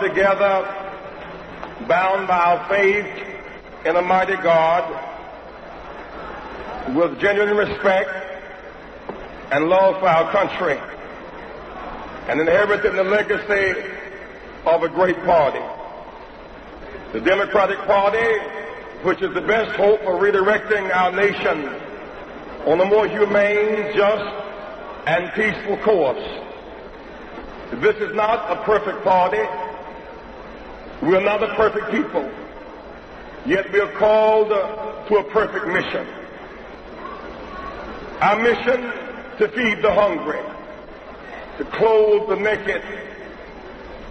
together, bound by our faith in a mighty God, with genuine respect and love for our country, and inheriting the legacy of a great party. The Democratic Party, which is the best hope for redirecting our nation on a more humane, just, and peaceful course. This is not a perfect party. We are not a perfect people. Yet we are called uh, to a perfect mission. Our mission to feed the hungry, to clothe the naked,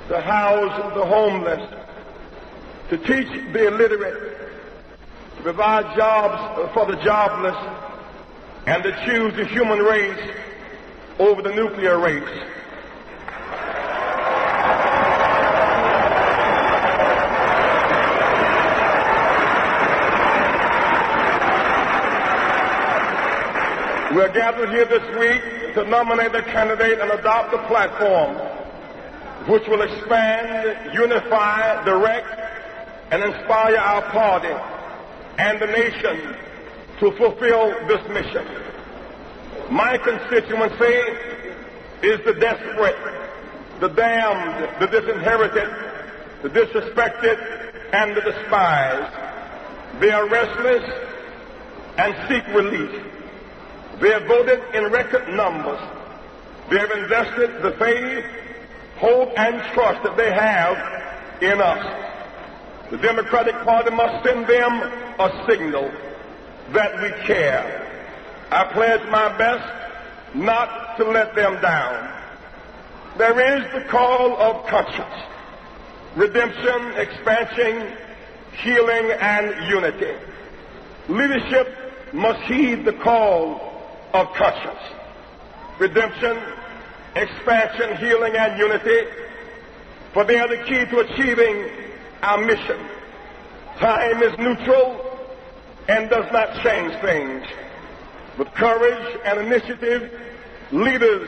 to house the homeless, to teach the illiterate, to provide jobs for the jobless, and to choose the human race over the nuclear race. We're gathered here this week to nominate a candidate and adopt a platform which will expand, unify, direct, and inspire our party and the nation to fulfill this mission. My constituency is the desperate, the damned, the disinherited, the disrespected, and the despised. They are restless and seek relief. They have voted in record numbers. They have invested the faith, hope, and trust that they have in us. The Democratic Party must send them a signal that we care. I pledge my best not to let them down. There is the call of conscience, redemption, expansion, healing, and unity. Leadership must heed the call of conscience. Redemption, expansion, healing, and unity, for they are the key to achieving our mission. Time is neutral and does not change things. With courage and initiative, leaders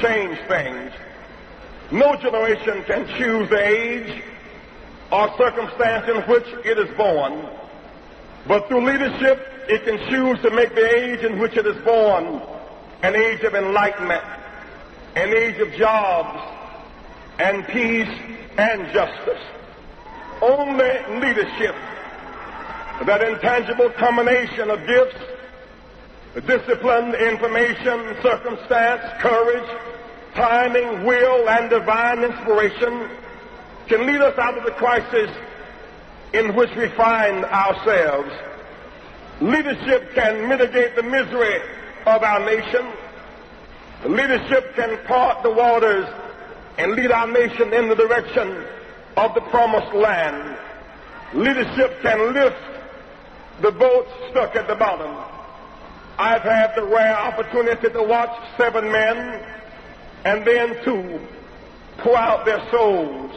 change things. No generation can choose the age or circumstance in which it is born. But through leadership, it can choose to make the age in which it is born an age of enlightenment, an age of jobs and peace and justice. Only leadership, that intangible combination of gifts, discipline, information, circumstance, courage, timing, will, and divine inspiration can lead us out of the crisis in which we find ourselves. Leadership can mitigate the misery of our nation. Leadership can part the waters and lead our nation in the direction of the promised land. Leadership can lift the boats stuck at the bottom. I've had the rare opportunity to watch seven men and then two pour out their souls,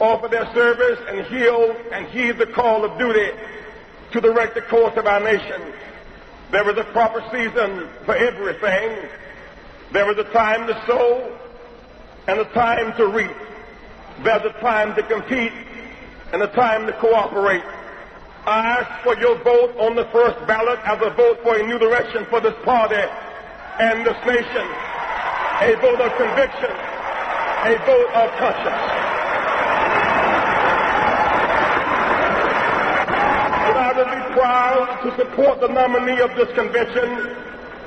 offer their service, and heal and heed the call of duty to direct the course of our nation. There is a proper season for everything. There is a time to sow and a time to reap. There's a time to compete and a time to cooperate. I ask for your vote on the first ballot as a vote for a new direction for this party and this nation. A vote of conviction, a vote of conscience. I will be proud to support the nominee of this convention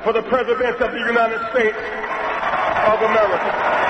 for the President of the United States of America.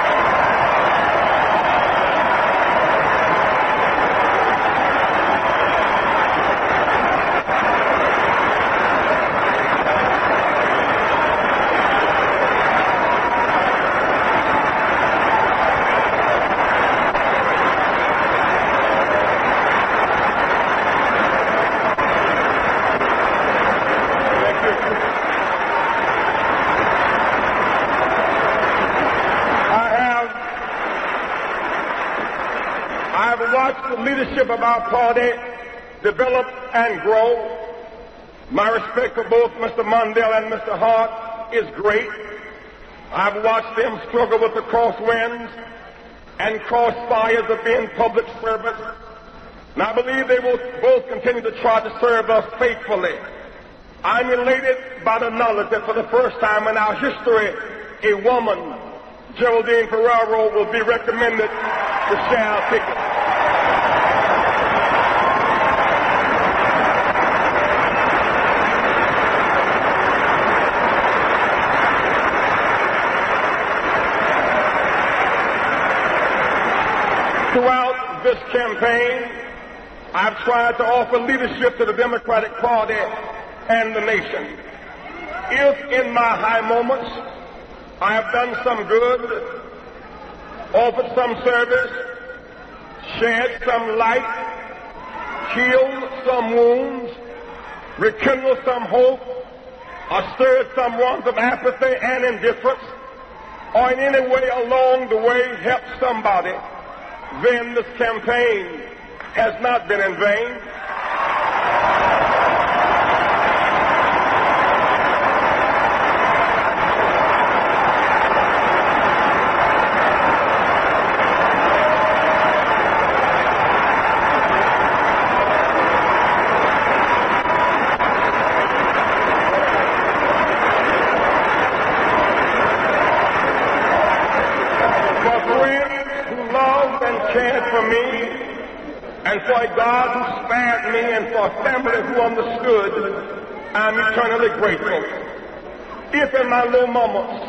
Leadership of our party develop and grow. My respect for both Mr. Mondale and Mr. Hart is great. I've watched them struggle with the crosswinds and cross fires of being public servants. And I believe they will both continue to try to serve us faithfully. I'm elated by the knowledge that for the first time in our history, a woman, Geraldine Ferraro, will be recommended to share ticket. Throughout this campaign, I've tried to offer leadership to the Democratic Party and the nation. If in my high moments I have done some good, offered some service, shed some light, healed some wounds, rekindled some hope, or stirred some ones of apathy and indifference, or in any way along the way helped somebody, then this campaign has not been in vain. For me, and for a God who spared me, and for a family who understood, I'm eternally grateful. If in my little moments,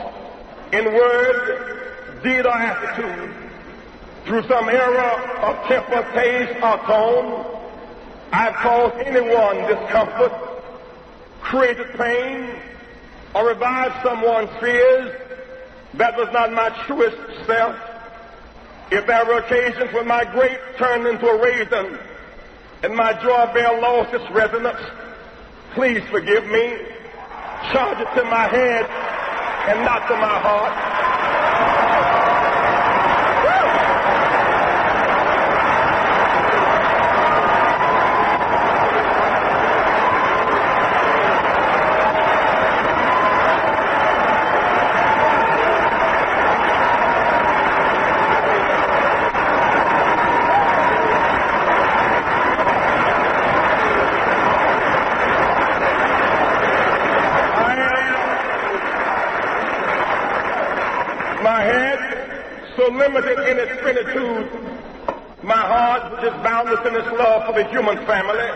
in word, deed, or attitude, through some error of temper, taste, or tone, I've caused anyone discomfort, created pain, or revived someone's fears, that was not my truest self. If there were occasions when my grape turned into a raisin and my joy bell lost its resonance, please forgive me. Charge it to my head and not to my heart. I am my head so limited in its finitude, my heart which is boundless in its love for the human family.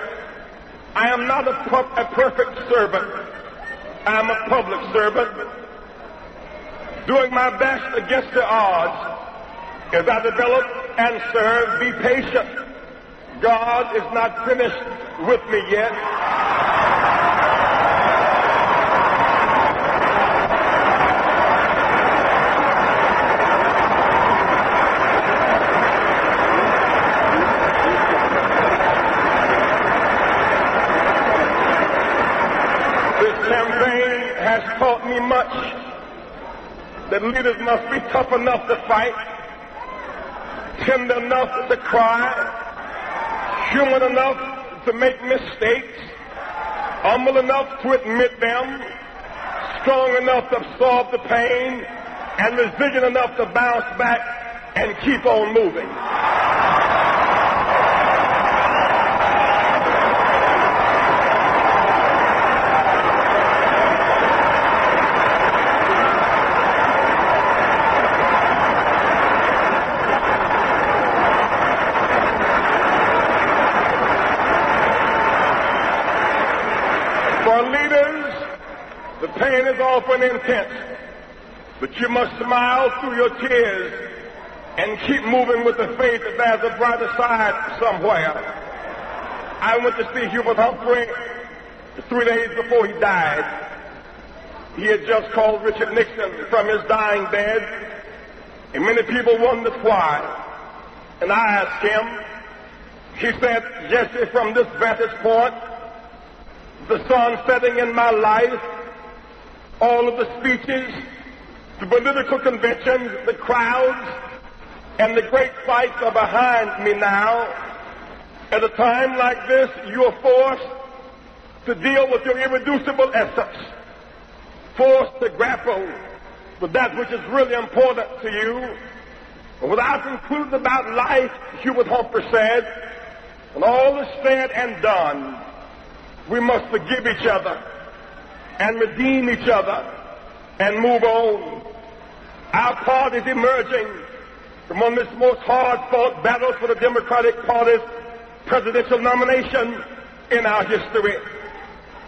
I am not a, pu- a perfect servant. I am a public servant, doing my best against the odds as I develop and serve. Be patient. God is not finished with me yet. This campaign has taught me much. That leaders must be tough enough to fight, tender enough to cry, human enough to make mistakes, humble enough to admit them, strong enough to absorb the pain, and resilient enough to bounce back and keep on moving. For leaders, the is often but you must smile through your tears and keep moving with the faith that there's a brighter side somewhere. I went to see Hubert Humphrey three days before he died. He had just called Richard Nixon from his dying bed, and many people wondered why. And I asked him, he said, Jesse, from this vantage point, the sun setting in my life, all of the speeches, the political conventions, the crowds, and the great fights are behind me now. At a time like this, you are forced to deal with your irreducible essence, forced to grapple with that which is really important to you. What I concluded about life, Hubert Humphrey said, when all is said and done, we must forgive each other and redeem each other and move on. Our party is emerging from one of the most hard-fought battles for the Democratic Party's presidential nomination in our history.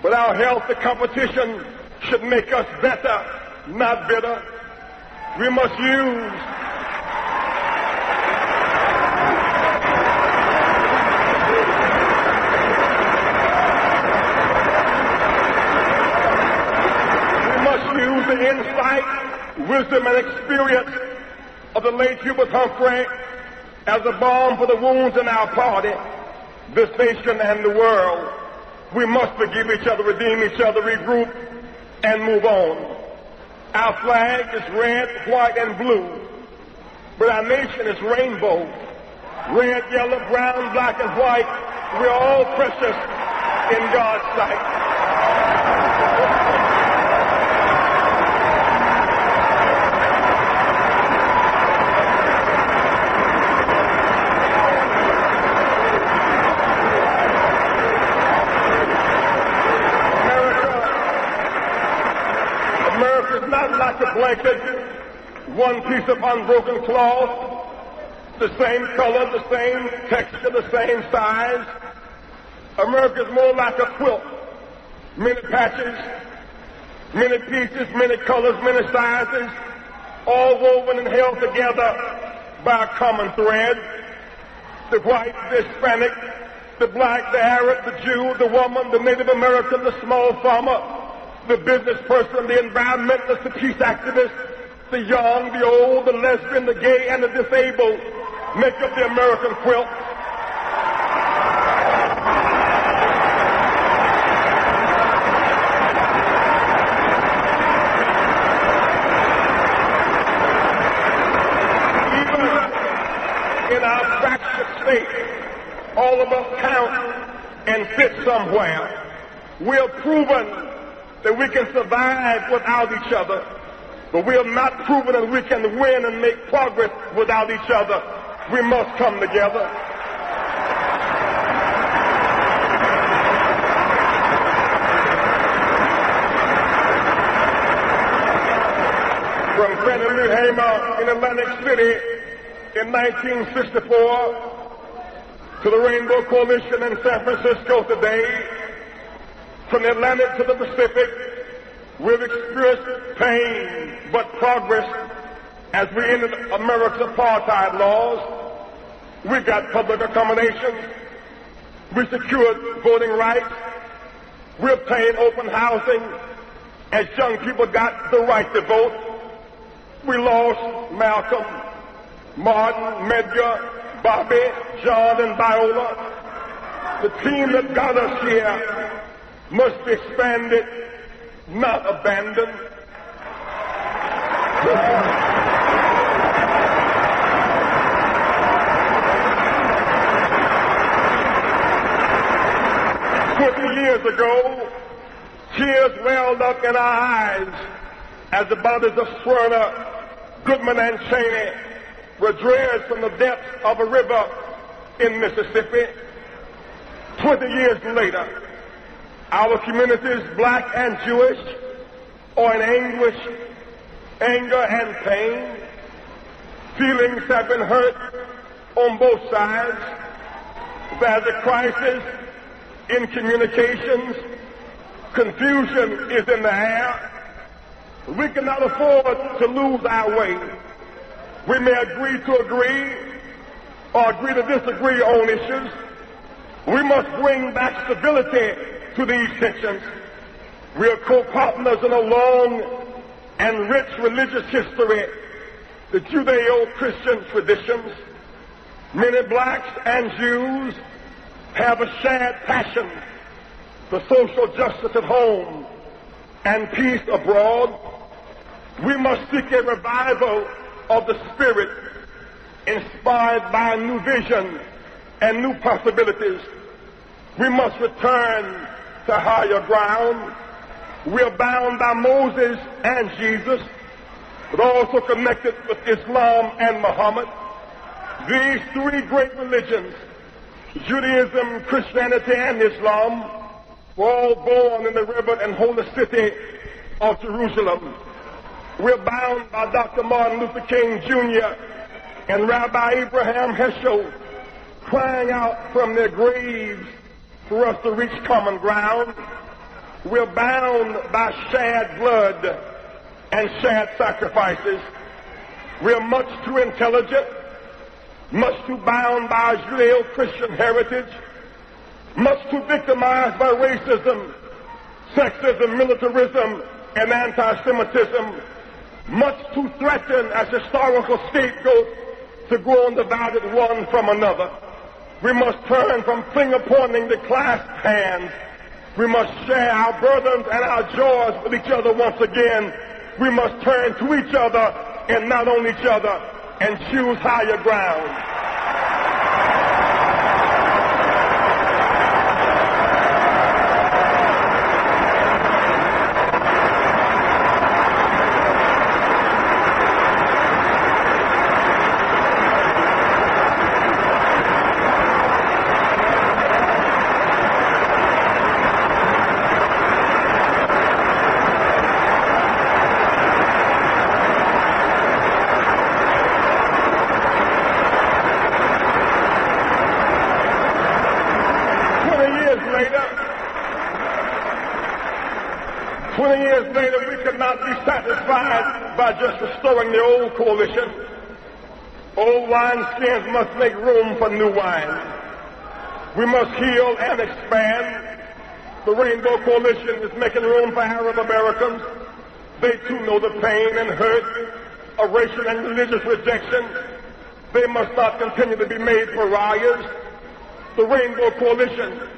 But our healthy competition should make us better, not bitter. We must use we must use the insight, wisdom, and experience of the late Hubert Humphrey as a balm for the wounds in our party, this nation, and the world. We must forgive each other, redeem each other, regroup, and move on. Our flag is red, white, and blue, but our nation is rainbow. Red, yellow, brown, black, and white. We're all precious in God's sight. America, America is not like a blanket, one piece of unbroken cloth, the same color, the same texture, the same size. America is more like a quilt, many patches, many pieces, many colors, many sizes, all woven and held together by a common thread. The white, the Hispanic, the black, the Arab, the Jew, the woman, the Native American, the small farmer, the business person, the environmentalist, the peace activist, the young, the old, the lesbian, the gay, and the disabled make up the American quilt. Even in our fractured state, all of us count and fit somewhere. We're proven that we can survive without each other, but we have not proven that we can win and make progress without each other. We must come together. From Fannie Lou Hamer in Atlantic City in 1964 to the Rainbow Coalition in San Francisco today, from the Atlantic to the Pacific, we've experienced pain but progress as we ended America's apartheid laws. We got public accommodations. We secured voting rights. We obtained open housing as young people got the right to vote. We lost Malcolm, Martin, Medgar, Bobby, John, and Viola. The team that got us here must be expanded, not abandoned. Fifty years ago, tears welled up in our eyes as the bodies of Schwerner, Goodman, and Cheney were dredged from the depths of a river in Mississippi. Twenty years later, our communities, black and Jewish, are in anguish, anger, and pain. Feelings have been hurt on both sides. There's a crisis in communications. Confusion is in the air. We cannot afford to lose our way. We may agree to agree or agree to disagree on issues. We must bring back stability to these tensions. We are co-partners in a long and rich religious history, the Judeo-Christian traditions. Many blacks and Jews have a shared passion for social justice at home and peace abroad. We must seek a revival of the spirit inspired by new vision and new possibilities. We must return to higher ground. We are bound by Moses and Jesus, but also connected with Islam and Muhammad. These three great religions, Judaism, Christianity, and Islam, were all born in the reverent and holy city of Jerusalem. We're bound by Dr. Martin Luther King Jr. and Rabbi Abraham Heschel crying out from their graves for us to reach common ground. We're bound by shared blood and shared sacrifices. We're much too intelligent, much too bound by our Judeo-Christian heritage, much too victimized by racism, sexism, militarism, and anti-Semitism, much too threatened as historical scapegoats to grow undivided one from another. We must turn from finger pointing to clasped hands. We must share our burdens and our joys with each other once again. We must turn to each other and not on each other and choose higher ground. Twenty years later, twenty years later, we could not be satisfied by just restoring the old coalition. Old wineskins must make room for new wine. We must heal and expand. The Rainbow Coalition is making room for Arab Americans. They too know the pain and hurt of racial and religious rejection. They must not continue to be made pariahs. The Rainbow Coalition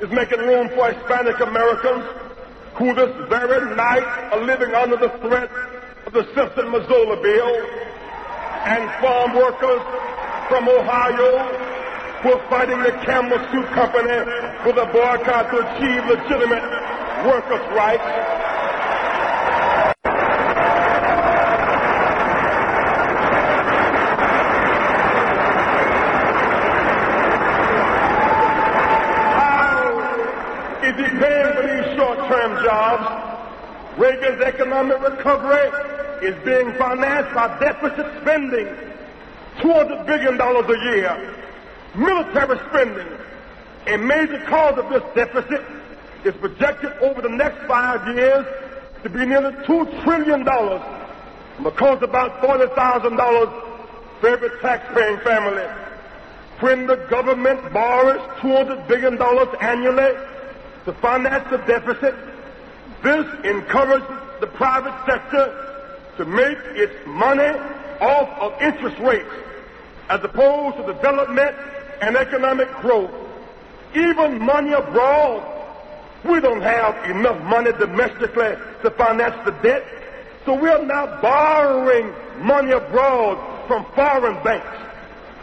is making room for Hispanic Americans who this very night are living under the threat of the Simpson Mazzoli bill and farm workers from Ohio who are fighting the Campbell Soup Company with a boycott to achieve legitimate workers' rights. How is he paying for these short-term jobs? Reagan's economic recovery is being financed by deficit spending, $200 billion a year. Military spending, a major cause of this deficit, is projected over the next five years to be nearly $2 trillion, because about $40,000 for every tax-paying family. When the government borrows $200 billion annually to finance the deficit, this encourages the private sector to make its money off of interest rates as opposed to development and economic growth. Even money abroad, we don't have enough money domestically to finance the debt, so we're now borrowing money abroad from foreign banks,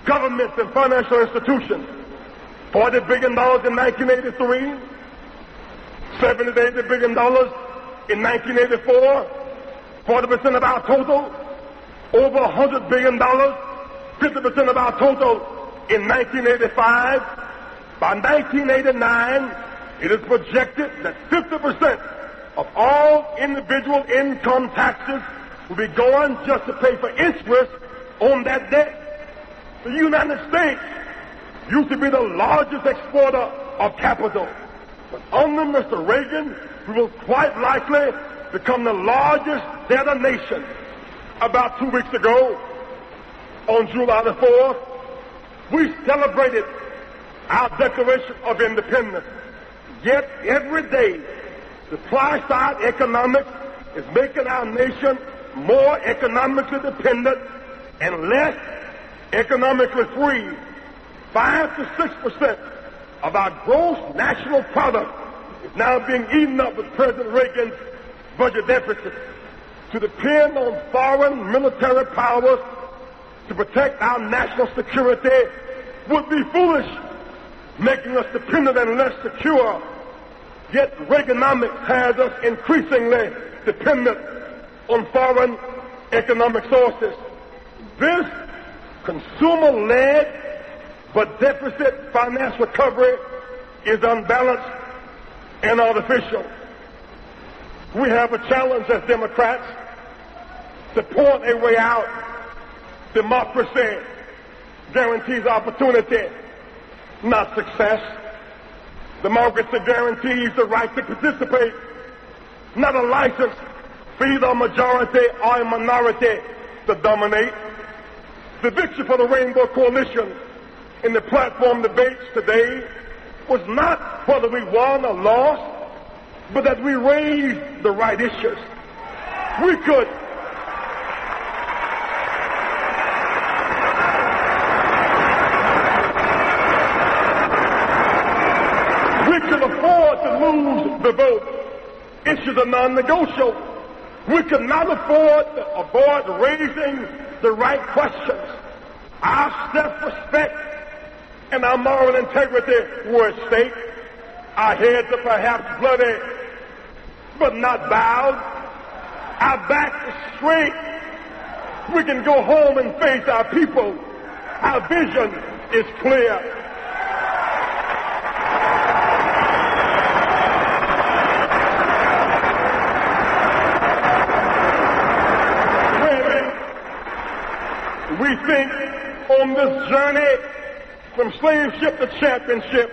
governments, and financial institutions. $40 billion in 1983, $70 billion in 1984, 40% of our total, over $100 billion, 50% of our total in 1985. By 1989, it is projected that 50% of all individual income taxes will be going just to pay for interest on that debt. The United States used to be the largest exporter of capital. But under Mr. Reagan, we will quite likely become the largest debtor nation. About two weeks ago, on July the 4th, we celebrated our Declaration of Independence. Yet every day, supply side economics is making our nation more economically dependent and less economically free. Five to six percent of our gross national product is now being eaten up with President Reagan's budget deficit. To depend on foreign military powers to protect our national security would be foolish, making us dependent and less secure. Yet Reaganomics has us increasingly dependent on foreign economic sources. This consumer-led but deficit finance recovery is unbalanced and artificial. We have a challenge as Democrats to point a way out. Democracy guarantees opportunity, not success. Democracy guarantees the right to participate, not a license for either a majority or a minority to dominate. The victory for the Rainbow Coalition in the platform debates today was not whether we won or lost, but that we raised the right issues. We could we could afford to lose the vote. Issues are non-negotiable. We could not afford to avoid raising the right questions. Our self-respect and our moral integrity were at stake. Our heads are perhaps bloody, but not bowed. Our backs are straight. We can go home and face our people. Our vision is clear. We think on this journey from slave ship to championship,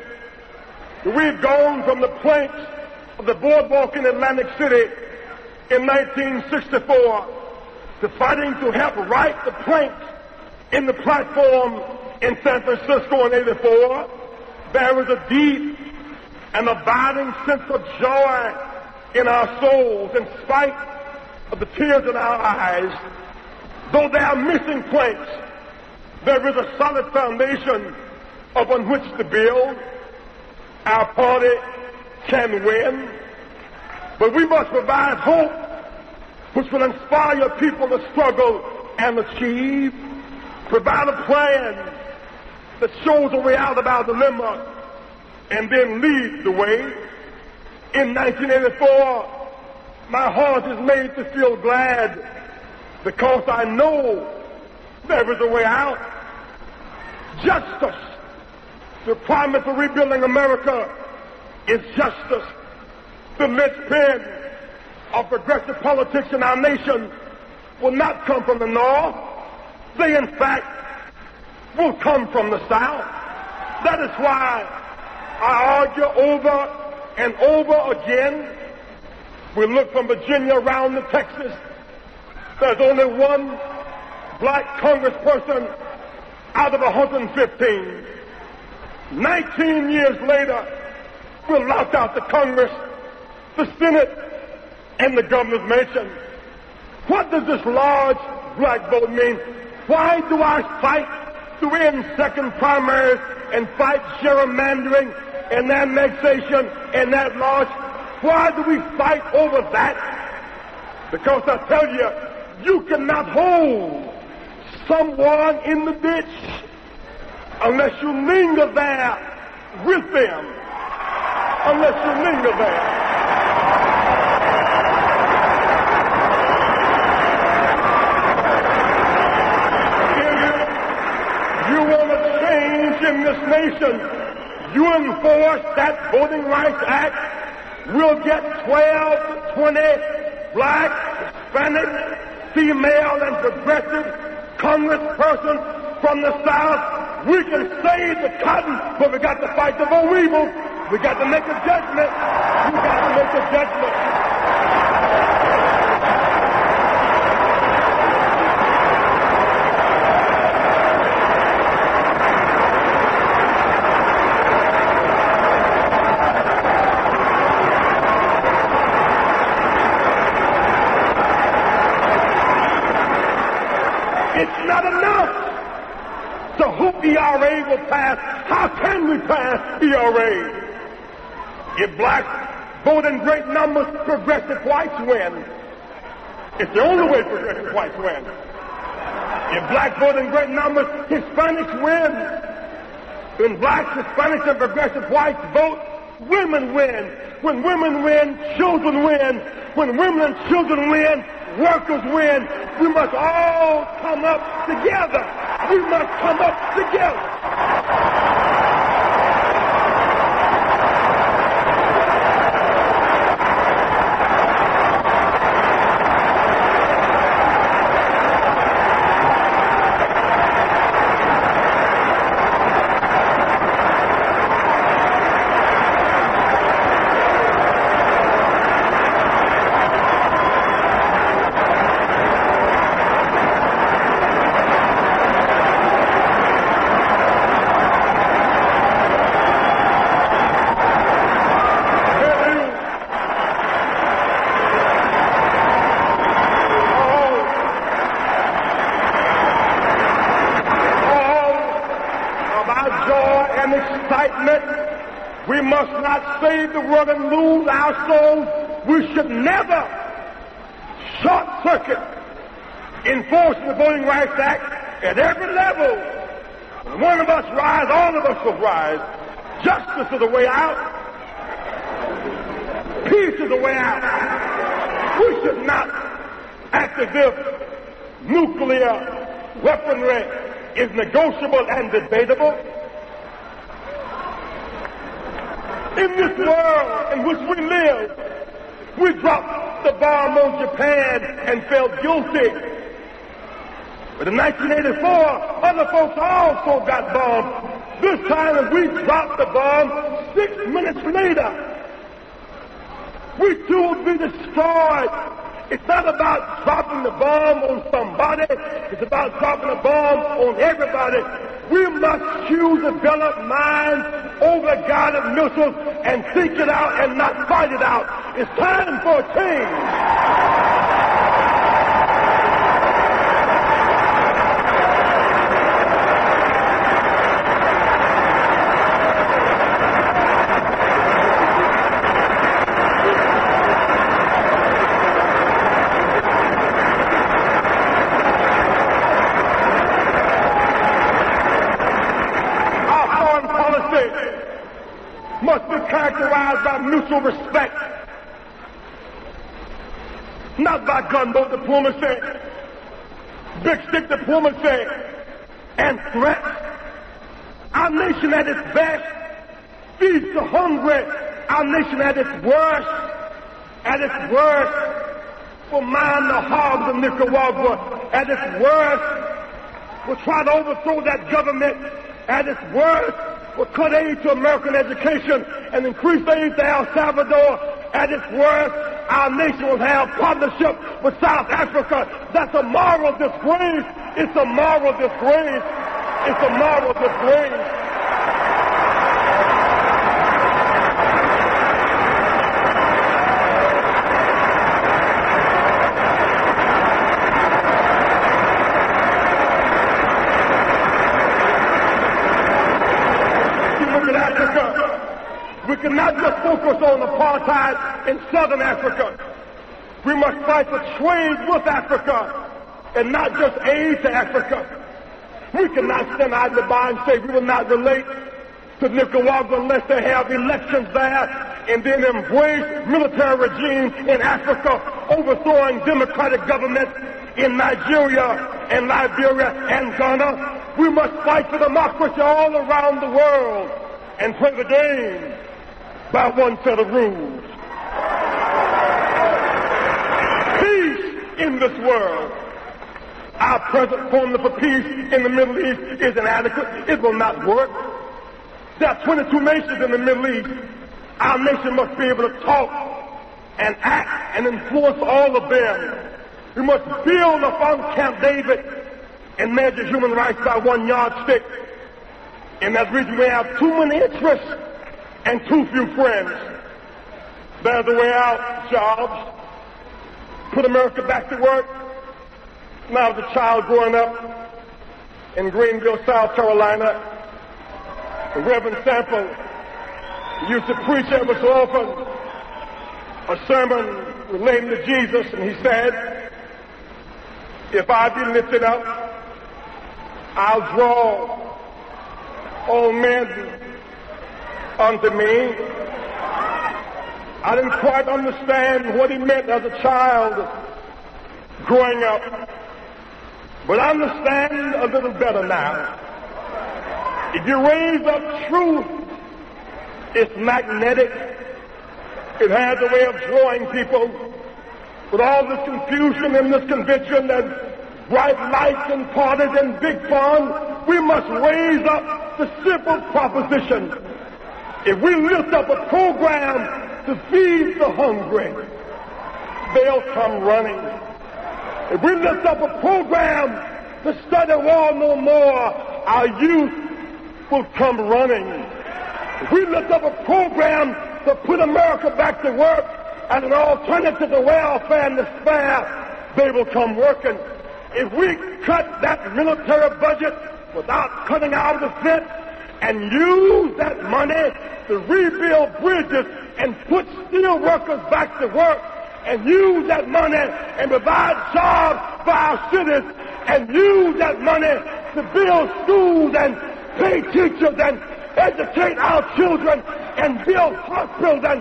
we've gone from the planks of the boardwalk in Atlantic City in 1964 to fighting to help right the planks in the platform in San Francisco in 84. There is a deep and abiding sense of joy in our souls in spite of the tears in our eyes Though there are missing planks, there is a solid foundation upon which to build. Our party can win, but we must provide hope which will inspire people to struggle and achieve. Provide a plan that shows a way out of our dilemma and then lead the way. In 1984, my heart is made to feel glad because I know there is a way out. Justice. The promise of rebuilding America is justice. The linchpin of progressive politics in our nation will not come from the North. They, in fact, will come from the South. That is why I argue over and over again. We look from Virginia around to Texas there's only one black congressperson out of 115. 19 years later, we'll locked out the Congress, the Senate, and the governor's mansion. What does this large black vote mean? Why do I fight to win second primaries and fight gerrymandering and annexation and that large? Why do we fight over that? Because I tell you, you cannot hold someone in the ditch unless you linger there with them. Unless you linger there. If you want a change in this nation, you enforce that Voting Rights Act, we'll get 12 to 20 black, Hispanic, female and progressive congressperson from the South. We can save the cotton, but we got to fight the boll weevil. We got to make a judgment. We got to make a judgment. ERA will pass. How can we pass ERA? If blacks vote in great numbers, progressive whites win. It's the only way progressive whites win. If blacks vote in great numbers, Hispanics win. When blacks, Hispanics, and progressive whites vote, women win. When women win, children win. When women and children win, workers win. We must all come up together We must come up together. We must not save the world and lose our souls. We should never short circuit Voting Rights Act at every level. One of us rise, all of us will rise. Justice is the way out. Peace is the way out. We should not act as if nuclear weaponry is negotiable and debatable. in this world in which we live, we dropped the bomb on Japan and felt guilty. But in 1984, other folks also got bombed. This time, if we dropped the bomb six minutes later. We too will be destroyed. It's not about dropping the bomb on somebody. It's about dropping a bomb on everybody. We must choose develop minds over guided missiles and think it out and not fight it out. It's time for change. characterized by mutual respect, not by gunboat diplomacy, big stick diplomacy, and threats. Our nation at its best feeds the hungry. Our nation at its worst, at its worst, will mine the hogs of Nicaragua. At its worst, will try to overthrow that government. At its worst, will cut aid to American education and increase aid to El Salvador. At its worst, our nation will have partnership with South Africa. That's a moral disgrace. It's a moral disgrace. It's a moral disgrace. We cannot just focus on apartheid in southern Africa. We must fight for trade with Africa and not just aid to Africa. We cannot stand idly by and say we will not relate to Nicaragua unless they have elections there and then embrace military regimes in Africa, overthrowing democratic governments in Nigeria and Liberia and Ghana. We must fight for democracy all around the world and play the game by one set of rules. Peace in this world. Our present formula for peace in the Middle East is inadequate. It will not work. There are 22 nations in the Middle East. Our nation must be able to talk and act and influence all of them. We must build upon Camp David and measure human rights by one yardstick. In that region, we have too many interests and too few friends. There's a way out, jobs. Put America back to work. When I was a child growing up in Greenville, South Carolina, the Reverend Sample used to preach ever so often a sermon relating to Jesus, and he said, If I be lifted up, I'll draw all men unto me. I didn't quite understand what he meant as a child growing up. But I understand a little better now. If you raise up truth, it's magnetic. It has a way of drawing people. With all this confusion and this conviction that bright lights and parties and big fun, we must raise up the simple proposition. If we lift up a program to feed the hungry, they'll come running. If we lift up a program to study war no more, our youth will come running. If we lift up a program to put America back to work as an alternative to welfare and despair, they will come working. If we cut that military budget without cutting out the defense and use that money to rebuild bridges and put steel workers back to work and use that money and provide jobs for our citizens and use that money to build schools and pay teachers and educate our children and build hospitals and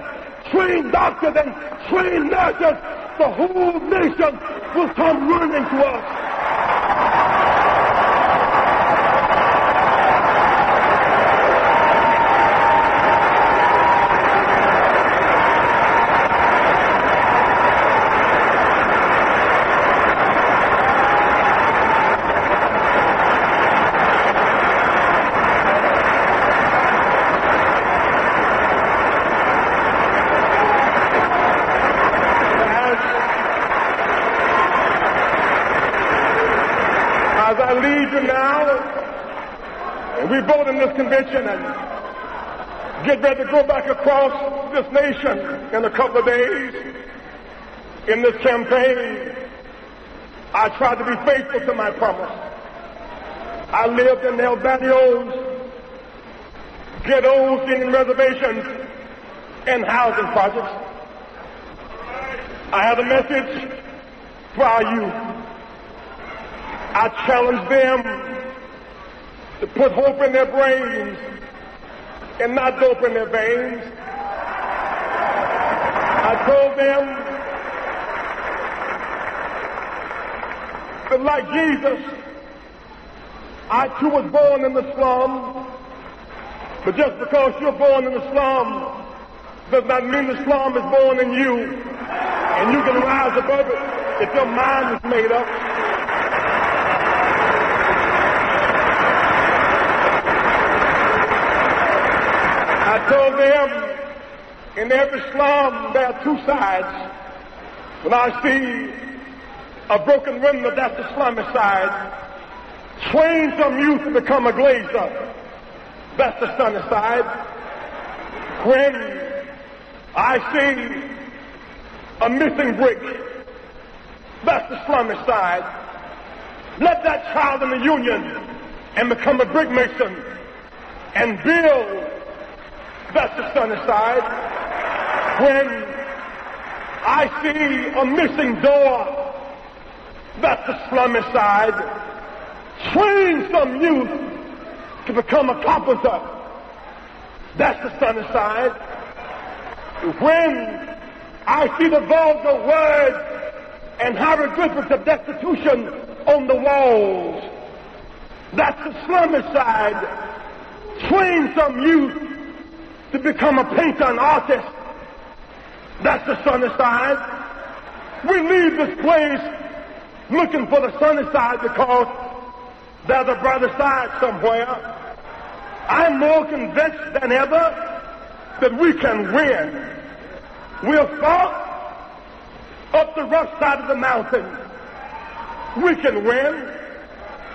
train doctors and train nurses, the whole nation will come running to us. as I lead you now, and we vote in this convention and get ready to go back across this nation in a couple of days in this campaign, I tried to be faithful to my promise. I lived in the El Barrios, ghettos, Indian reservations, and housing projects. I have a message for our youth. I challenge them to put hope in their brains and not dope in their veins. I told them that like Jesus, I too was born in the slum, but just because you're born in the slum does not mean the slum is born in you, and you can rise above it if your mind is made up. Told them in every slum there are two sides. When I see a broken window, that's the slummy side. Train some youth to become a glazer. That's the sunny side. When I see a missing brick, that's the slummy side. Let that child in the union and become a brick mason and build that's the sunny side. When I see a missing door, that's the slummy side. Train some youth to become a carpenter. That's the sunny side. When I see the vulgar words and hieroglyphics of destitution on the walls, that's the slummy side. Train some youth to become a painter, an artist. That's the sunny side. We leave this place looking for the sunny side because there's a brighter side somewhere. I'm more convinced than ever that we can win. We'll fought up the rough side of the mountain. We can win.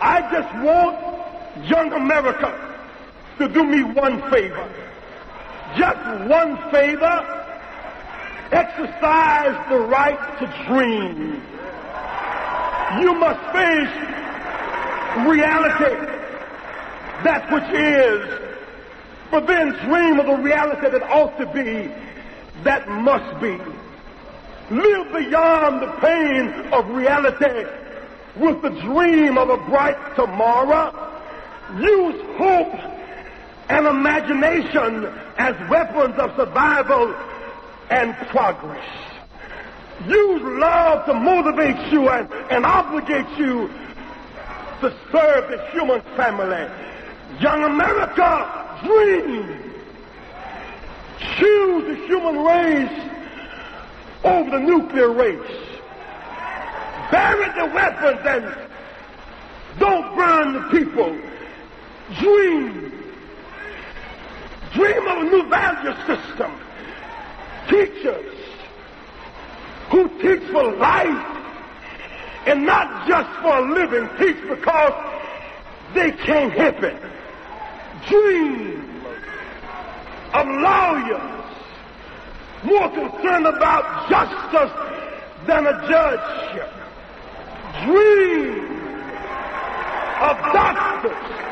I just want young America to do me one favor just one favor. Exercise the right to dream. You must face reality, that which is, but then dream of the reality that ought to be, that must be. Live beyond the pain of reality with the dream of a bright tomorrow. Use hope and imagination as weapons of survival and progress. Use love to motivate you and, and obligate you to serve the human family. Young America, dream. Choose the human race over the nuclear race. Bury the weapons and don't burn the people. Dream. Dream of a new value system. Teachers who teach for life and not just for a living. Teach because they can't help it. Dream of lawyers more concerned about justice than a judge. Dream of doctors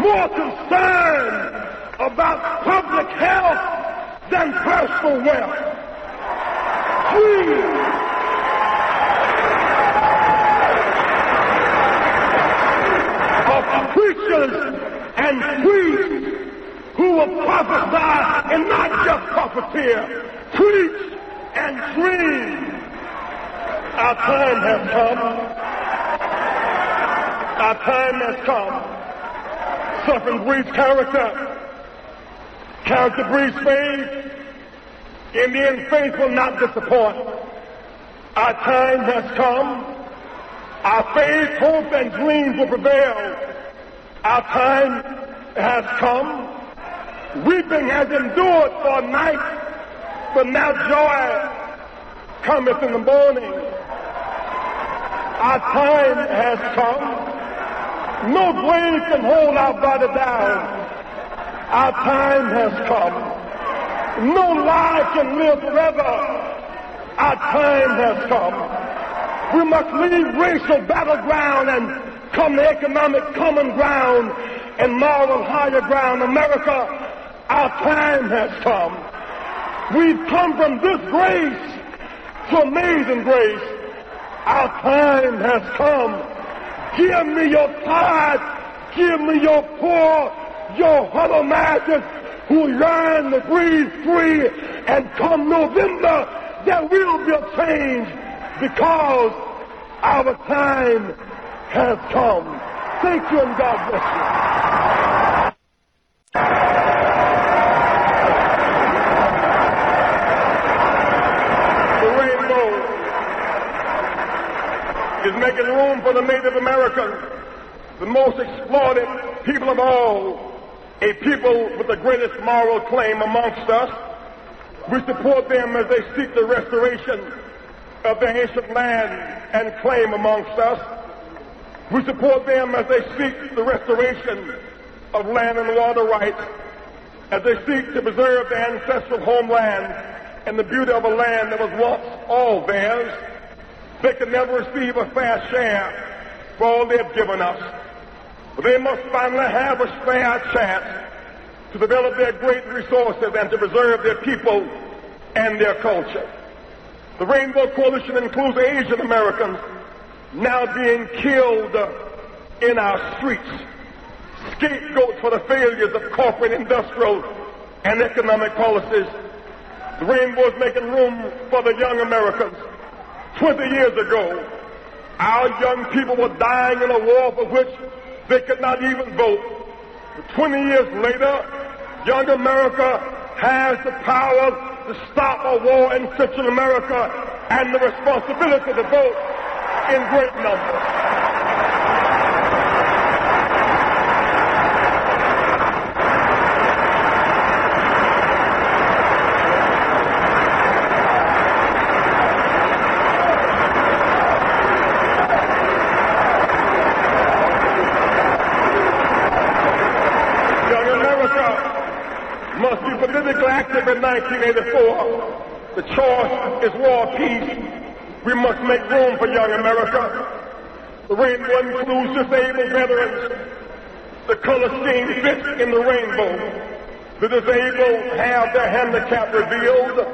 more concerned about public health than personal wealth. Dream of preachers and priests who will prophesy and not just profiteer, preach and dream. Our time has come. Our time has come. Suffering breeds character. Character breeds faith. In the end, faith will not disappoint. Our time has come. Our faith, hope, and dreams will prevail. Our time has come. Weeping has endured for a night, but now joy cometh in the morning. Our time has come. No grave can hold our body down. Our time has come. No lie can live forever. Our time has come. We must leave racial battleground and come to economic common ground and moral higher ground. America our time has come. We've come from this grace to amazing grace. Our time has come. Give me your tithe. Give me your poor, your huddle masters who learn to breathe free. And come November, there will be a change because our time has come. Thank you and God bless you. The rainbow is making room for the Native Americans, the most exploited people of all, a people with the greatest moral claim amongst us. We support them as they seek the restoration of their ancient land and claim amongst us. We support them as they seek the restoration of land and water rights, as they seek to preserve their ancestral homeland and the beauty of a land that was once all theirs they can never receive a fair share for all they've given us. They must finally have a fair chance to develop their great resources and to preserve their people and their culture. The Rainbow Coalition includes Asian Americans now being killed in our streets, scapegoats for the failures of corporate, industrial, and economic policies. The Rainbow is making room for the young Americans 20 years ago, our young people were dying in a war for which they could not even vote. 20 years later, young America has the power to stop a war in Central America and the responsibility to vote in great numbers. active in 1984. The choice is war peace. We must make room for young America. The rainbow includes disabled veterans. The color scheme fits in the rainbow. The disabled have their handicap revealed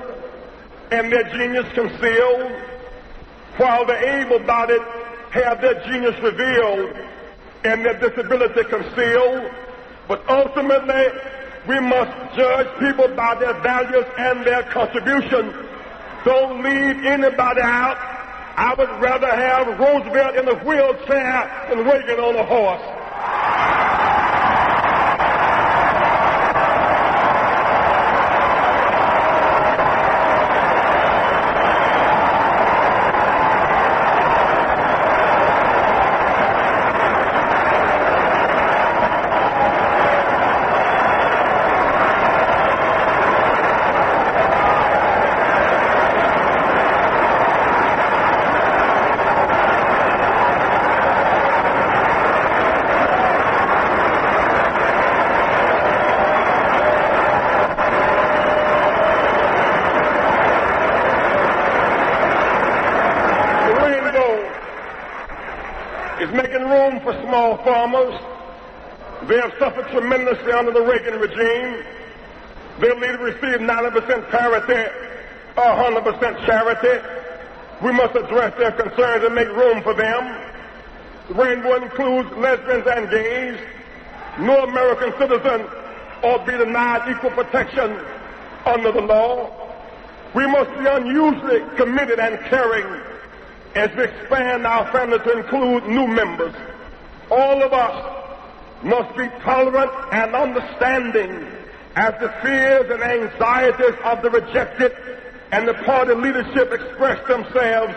and their genius concealed, while the able-bodied have their genius revealed and their disability concealed. But ultimately, we must judge people by their values and their contributions. Don't leave anybody out. I would rather have Roosevelt in a wheelchair than Reagan on a horse. The rainbow is making room for small farmers. They have suffered tremendously under the Reagan regime. Their leader received 90% parity, 100% charity. We must address their concerns and make room for them. The rainbow includes lesbians and gays. No American citizen ought to be denied equal protection under the law. We must be unusually committed and caring as we expand our family to include new members. All of us must be tolerant and understanding as the fears and anxieties of the rejected and the party leadership express themselves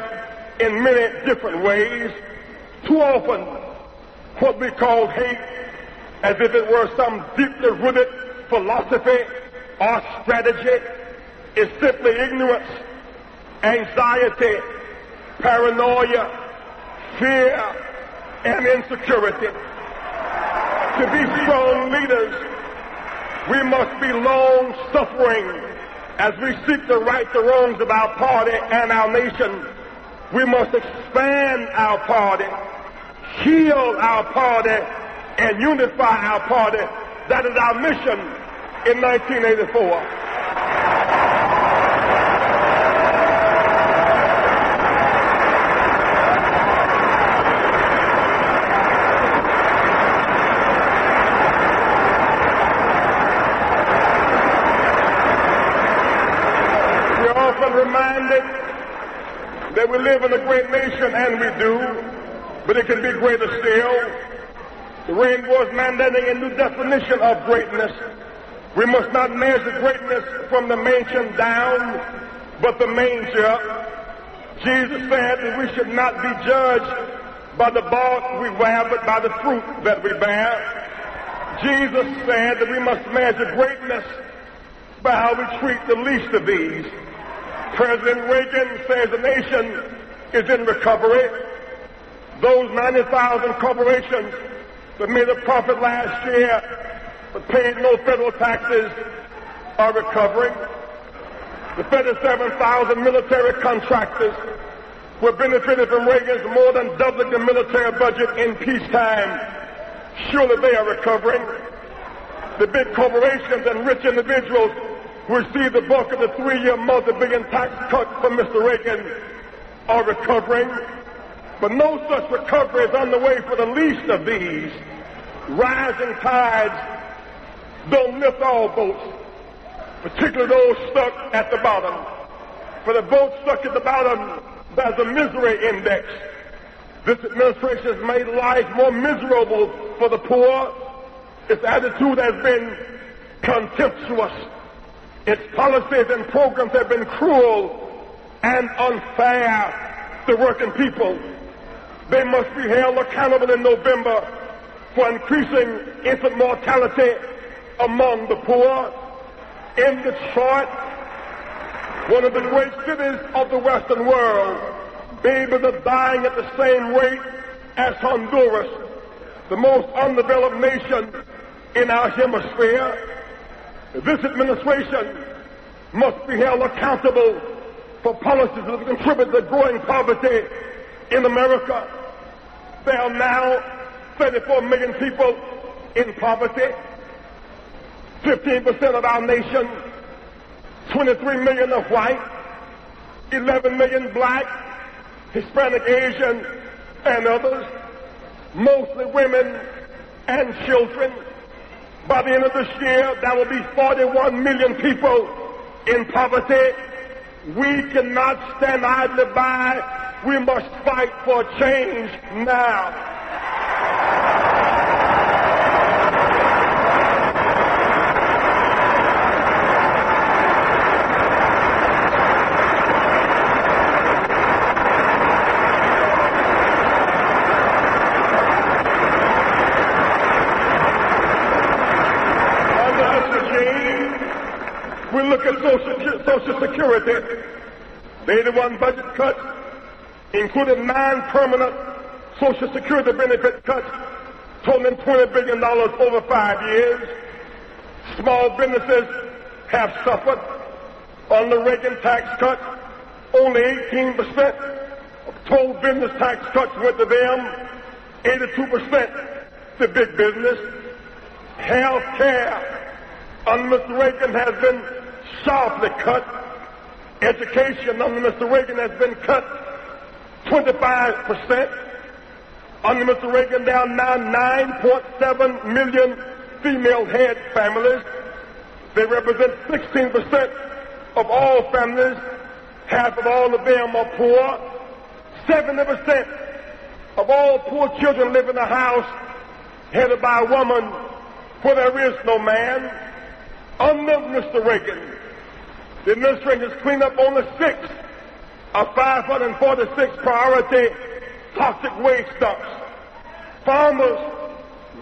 in many different ways. Too often, what we call hate as if it were some deeply rooted philosophy or strategy is simply ignorance, anxiety, paranoia, fear, and insecurity. To be strong leaders, we must be long suffering as we seek to right the wrongs of our party and our nation. We must expand our party, heal our party, and unify our party. That is our mission in 1984. We are often reminded that we live in a great nation, and we do, but it can be greater still. The rainbow is mandating a new definition of greatness. We must not measure greatness from the mansion down, but the manger. Jesus said that we should not be judged by the bark we wear, but by the fruit that we bear. Jesus said that we must measure greatness by how we treat the least of these. President Reagan says the nation is in recovery. Those 90,000 corporations that made a profit last year but paid no federal taxes are recovering. The 37,000 military contractors who have benefited from Reagan's more than doubling the military budget in peacetime. Surely they are recovering. The big corporations and rich individuals received the bulk of the three-year multi-billion tax cut from Mr. Reagan are recovering. But no such recovery is underway for the least of these. Rising tides don't lift all boats, particularly those stuck at the bottom. For the boats stuck at the bottom, there's a misery index. This administration has made life more miserable for the poor. Its attitude has been contemptuous. Its policies and programs have been cruel and unfair to working people. They must be held accountable in November for increasing infant mortality among the poor. In Detroit, one of the great cities of the Western world, babies are dying at the same rate as Honduras, the most undeveloped nation in our hemisphere. This administration must be held accountable for policies that contribute to growing poverty in America. There are now 34 million people in poverty. 15% of our nation, 23 million are white, 11 million black, Hispanic, Asian, and others, mostly women and children. By the end of this year, there will be 41 million people in poverty. We cannot stand idly by we must fight for change now. we look at Social, Social Security, the 81 budget cuts included nine permanent Social Security benefit cuts totaling $20 billion over five years. Small businesses have suffered on the Reagan tax cut. Only 18% of total business tax cuts went to them, 82% to big business. Health care under Mr. Reagan has been sharply cut. Education under Mr. Reagan has been cut 25%. Under Mr. Reagan, there are now 9.7 million female head families. They represent 16% of all families. Half of all of them are poor. 70% of all poor children live in a house headed by a woman where there is no man. Under Mr. Reagan, the administration has cleaned up only six of 546 priority toxic waste dumps. Farmers'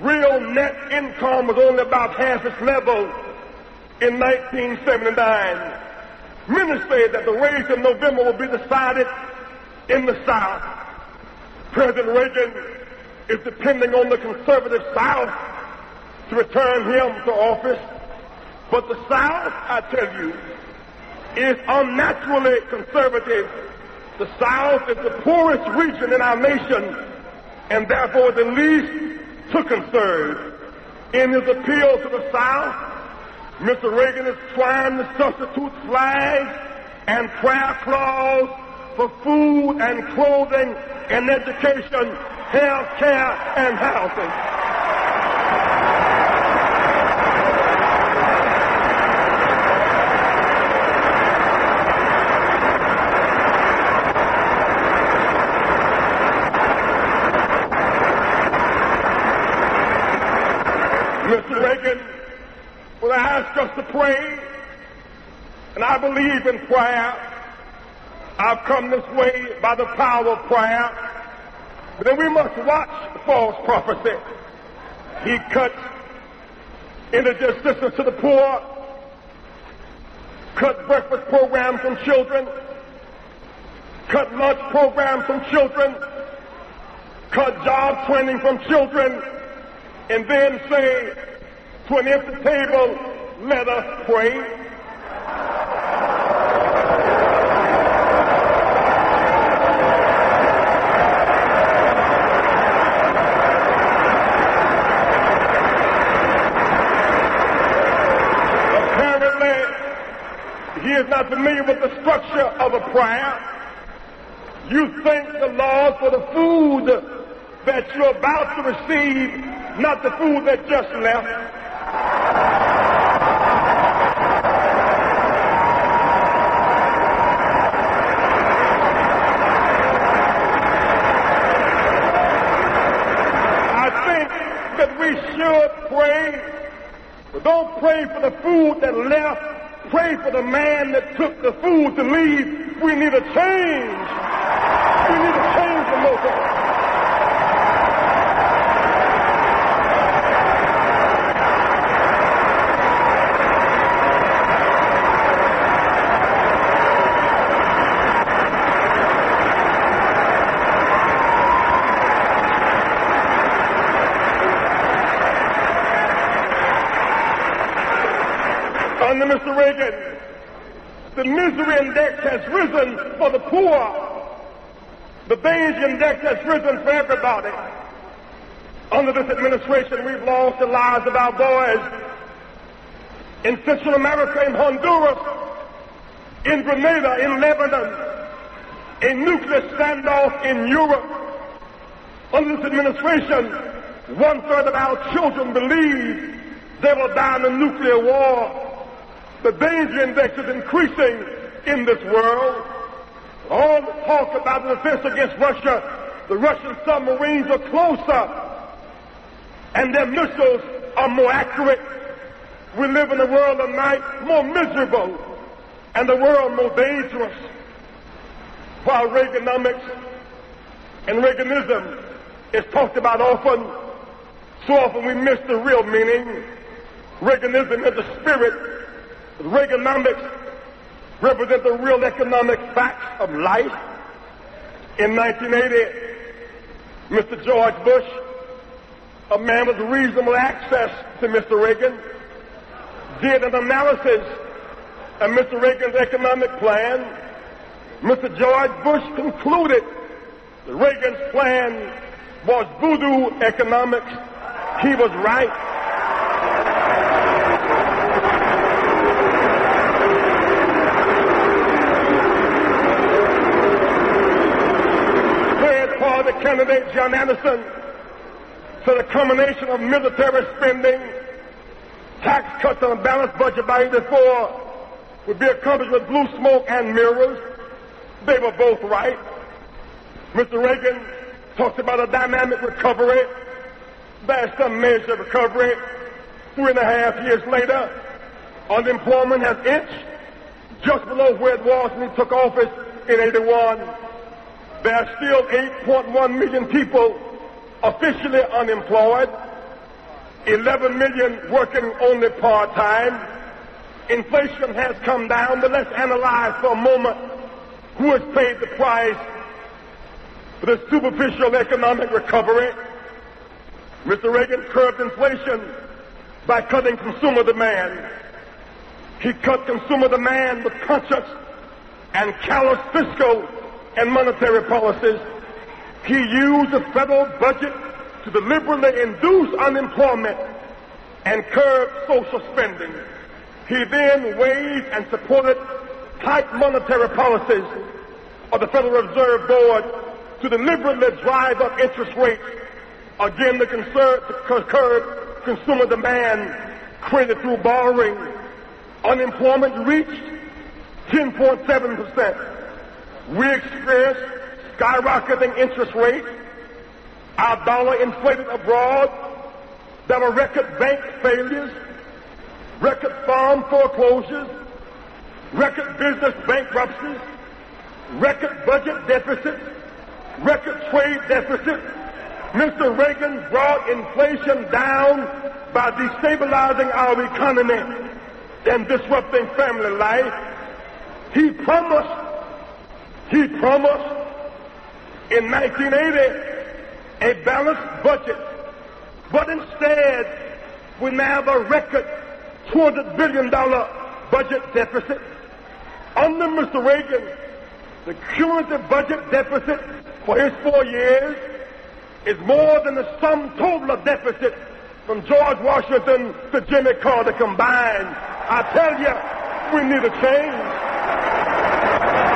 real net income was only about half its level in 1979. Many say that the race in November will be decided in the South. President Reagan is depending on the conservative South to return him to office. But the South, I tell you, is unnaturally conservative. The South is the poorest region in our nation and therefore the least to conserve. In his appeal to the South, Mr. Reagan is trying to substitute flags and prayer clause for food and clothing and education, health care and housing. Mr. Reagan will ask us to pray, and I believe in prayer. I've come this way by the power of prayer. But then we must watch false prophecy. He cuts energy assistance to the poor, cut breakfast programs from children, cut lunch programs from children, cut job training from children, and then say to an empty table, let us pray. Apparently, he is not familiar with the structure of a prayer. You think the laws for the food that you're about to receive not the food that just left. I think that we should pray, but don't pray for the food that left. Pray for the man that took the food to leave. We need a change. We need a change local. under Mr. Reagan, the misery index has risen for the poor. The danger index has risen for everybody. Under this administration, we've lost the lives of our boys in Central America, in Honduras, in Grenada, in Lebanon, a nuclear standoff in Europe. Under this administration, one third of our children believe they will die in a nuclear war. The danger index is increasing in this world. All the talk about the defense against Russia, the Russian submarines are closer and their missiles are more accurate. We live in a world of night more miserable and the world more dangerous. While Reaganomics and Reaganism is talked about often, so often we miss the real meaning. Reaganism is the spirit. Reaganomics represent the real economic facts of life. In 1980, Mr. George Bush, a man with reasonable access to Mr. Reagan, did an analysis of Mr. Reagan's economic plan. Mr. George Bush concluded that Reagan's plan was voodoo economics. He was right. the candidate, John Anderson, to the combination of military spending, tax cuts on a balanced budget by 84 would be accomplished with blue smoke and mirrors. They were both right. Mr. Reagan talks about a dynamic recovery. There's some measure of recovery. Three and a half years later, unemployment has inched just below where it was when he took office in 81 there are still 8.1 million people officially unemployed, 11 million working only part-time. Inflation has come down, but let's analyze for a moment who has paid the price for the superficial economic recovery. Mr. Reagan curbed inflation by cutting consumer demand. He cut consumer demand with conscious and callous fiscal and monetary policies, he used the federal budget to deliberately induce unemployment and curb social spending. He then waived and supported tight monetary policies of the Federal Reserve Board to deliberately drive up interest rates, again to, to curb consumer demand created through borrowing. Unemployment reached 10.7 percent. We experienced skyrocketing interest rates, our dollar inflated abroad, there were record bank failures, record farm foreclosures, record business bankruptcies, record budget deficits, record trade deficits. Mr. Reagan brought inflation down by destabilizing our economy and disrupting family life. He promised he promised in 1980 a balanced budget, but instead we now have a record $200 billion budget deficit. Under Mr. Reagan, the cumulative budget deficit for his four years is more than the sum total of deficit from George Washington to Jimmy Carter combined. I tell you, we need a change.